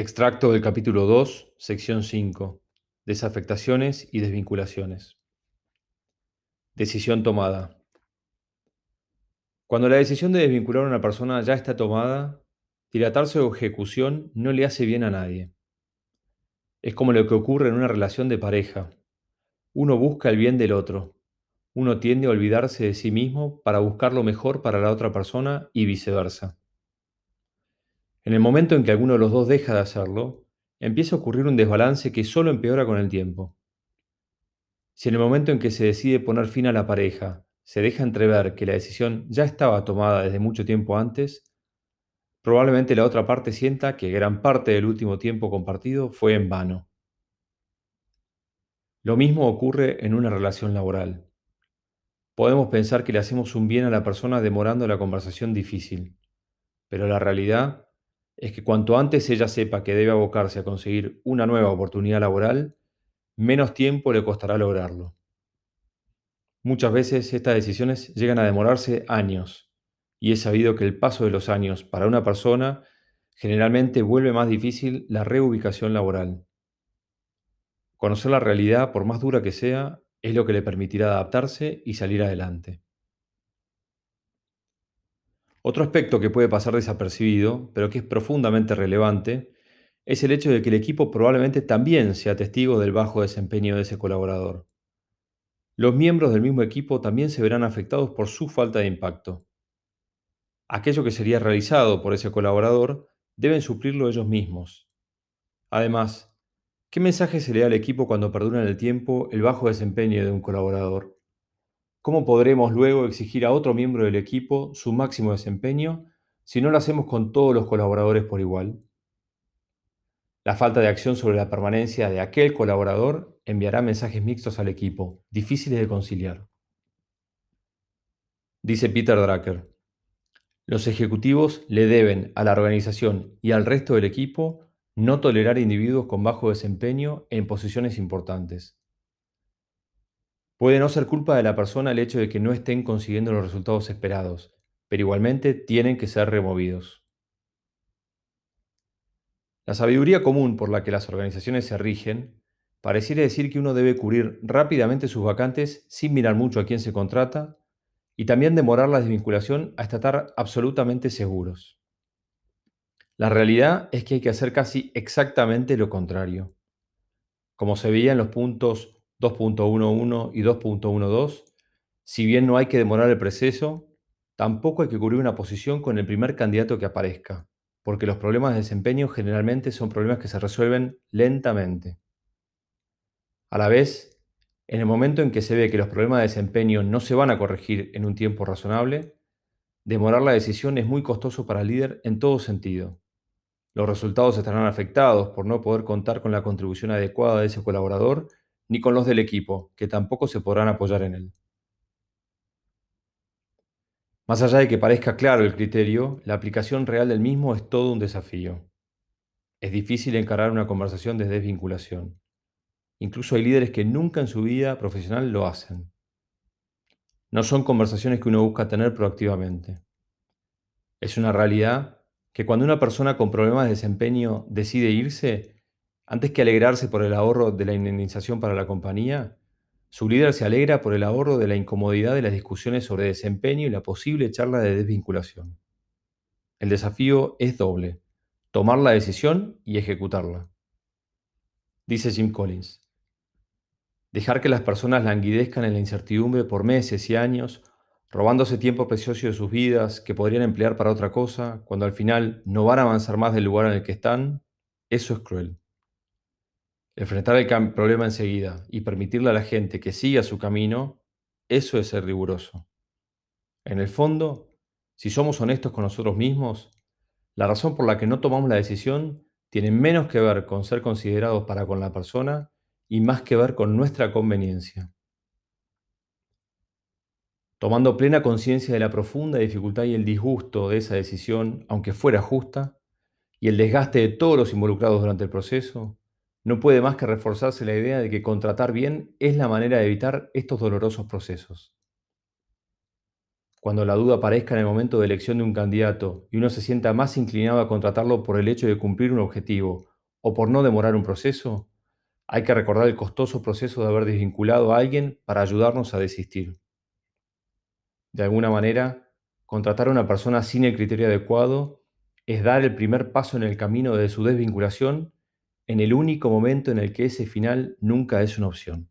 Extracto del capítulo 2, sección 5. Desafectaciones y desvinculaciones. Decisión tomada. Cuando la decisión de desvincular a una persona ya está tomada, dilatarse su ejecución no le hace bien a nadie. Es como lo que ocurre en una relación de pareja. Uno busca el bien del otro. Uno tiende a olvidarse de sí mismo para buscar lo mejor para la otra persona y viceversa. En el momento en que alguno de los dos deja de hacerlo, empieza a ocurrir un desbalance que solo empeora con el tiempo. Si en el momento en que se decide poner fin a la pareja se deja entrever que la decisión ya estaba tomada desde mucho tiempo antes, probablemente la otra parte sienta que gran parte del último tiempo compartido fue en vano. Lo mismo ocurre en una relación laboral. Podemos pensar que le hacemos un bien a la persona demorando la conversación difícil, pero la realidad es que cuanto antes ella sepa que debe abocarse a conseguir una nueva oportunidad laboral, menos tiempo le costará lograrlo. Muchas veces estas decisiones llegan a demorarse años, y es sabido que el paso de los años para una persona generalmente vuelve más difícil la reubicación laboral. Conocer la realidad, por más dura que sea, es lo que le permitirá adaptarse y salir adelante. Otro aspecto que puede pasar desapercibido, pero que es profundamente relevante, es el hecho de que el equipo probablemente también sea testigo del bajo desempeño de ese colaborador. Los miembros del mismo equipo también se verán afectados por su falta de impacto. Aquello que sería realizado por ese colaborador deben suplirlo ellos mismos. Además, ¿qué mensaje se le da al equipo cuando perdura en el tiempo el bajo desempeño de un colaborador? ¿Cómo podremos luego exigir a otro miembro del equipo su máximo desempeño si no lo hacemos con todos los colaboradores por igual? La falta de acción sobre la permanencia de aquel colaborador enviará mensajes mixtos al equipo, difíciles de conciliar. Dice Peter Drucker, los ejecutivos le deben a la organización y al resto del equipo no tolerar individuos con bajo desempeño en posiciones importantes. Puede no ser culpa de la persona el hecho de que no estén consiguiendo los resultados esperados, pero igualmente tienen que ser removidos. La sabiduría común por la que las organizaciones se rigen pareciera decir que uno debe cubrir rápidamente sus vacantes sin mirar mucho a quién se contrata y también demorar la desvinculación hasta estar absolutamente seguros. La realidad es que hay que hacer casi exactamente lo contrario. Como se veía en los puntos 2.11 y 2.12, si bien no hay que demorar el proceso, tampoco hay que cubrir una posición con el primer candidato que aparezca, porque los problemas de desempeño generalmente son problemas que se resuelven lentamente. A la vez, en el momento en que se ve que los problemas de desempeño no se van a corregir en un tiempo razonable, demorar la decisión es muy costoso para el líder en todo sentido. Los resultados estarán afectados por no poder contar con la contribución adecuada de ese colaborador ni con los del equipo, que tampoco se podrán apoyar en él. Más allá de que parezca claro el criterio, la aplicación real del mismo es todo un desafío. Es difícil encarar una conversación de desvinculación. Incluso hay líderes que nunca en su vida profesional lo hacen. No son conversaciones que uno busca tener proactivamente. Es una realidad que cuando una persona con problemas de desempeño decide irse, antes que alegrarse por el ahorro de la indemnización para la compañía, su líder se alegra por el ahorro de la incomodidad de las discusiones sobre desempeño y la posible charla de desvinculación. El desafío es doble, tomar la decisión y ejecutarla. Dice Jim Collins, dejar que las personas languidezcan en la incertidumbre por meses y años, robándose tiempo precioso de sus vidas que podrían emplear para otra cosa, cuando al final no van a avanzar más del lugar en el que están, eso es cruel. Enfrentar el problema enseguida y permitirle a la gente que siga su camino, eso es ser riguroso. En el fondo, si somos honestos con nosotros mismos, la razón por la que no tomamos la decisión tiene menos que ver con ser considerados para con la persona y más que ver con nuestra conveniencia. Tomando plena conciencia de la profunda dificultad y el disgusto de esa decisión, aunque fuera justa, y el desgaste de todos los involucrados durante el proceso, no puede más que reforzarse la idea de que contratar bien es la manera de evitar estos dolorosos procesos. Cuando la duda aparezca en el momento de elección de un candidato y uno se sienta más inclinado a contratarlo por el hecho de cumplir un objetivo o por no demorar un proceso, hay que recordar el costoso proceso de haber desvinculado a alguien para ayudarnos a desistir. De alguna manera, contratar a una persona sin el criterio adecuado es dar el primer paso en el camino de su desvinculación en el único momento en el que ese final nunca es una opción.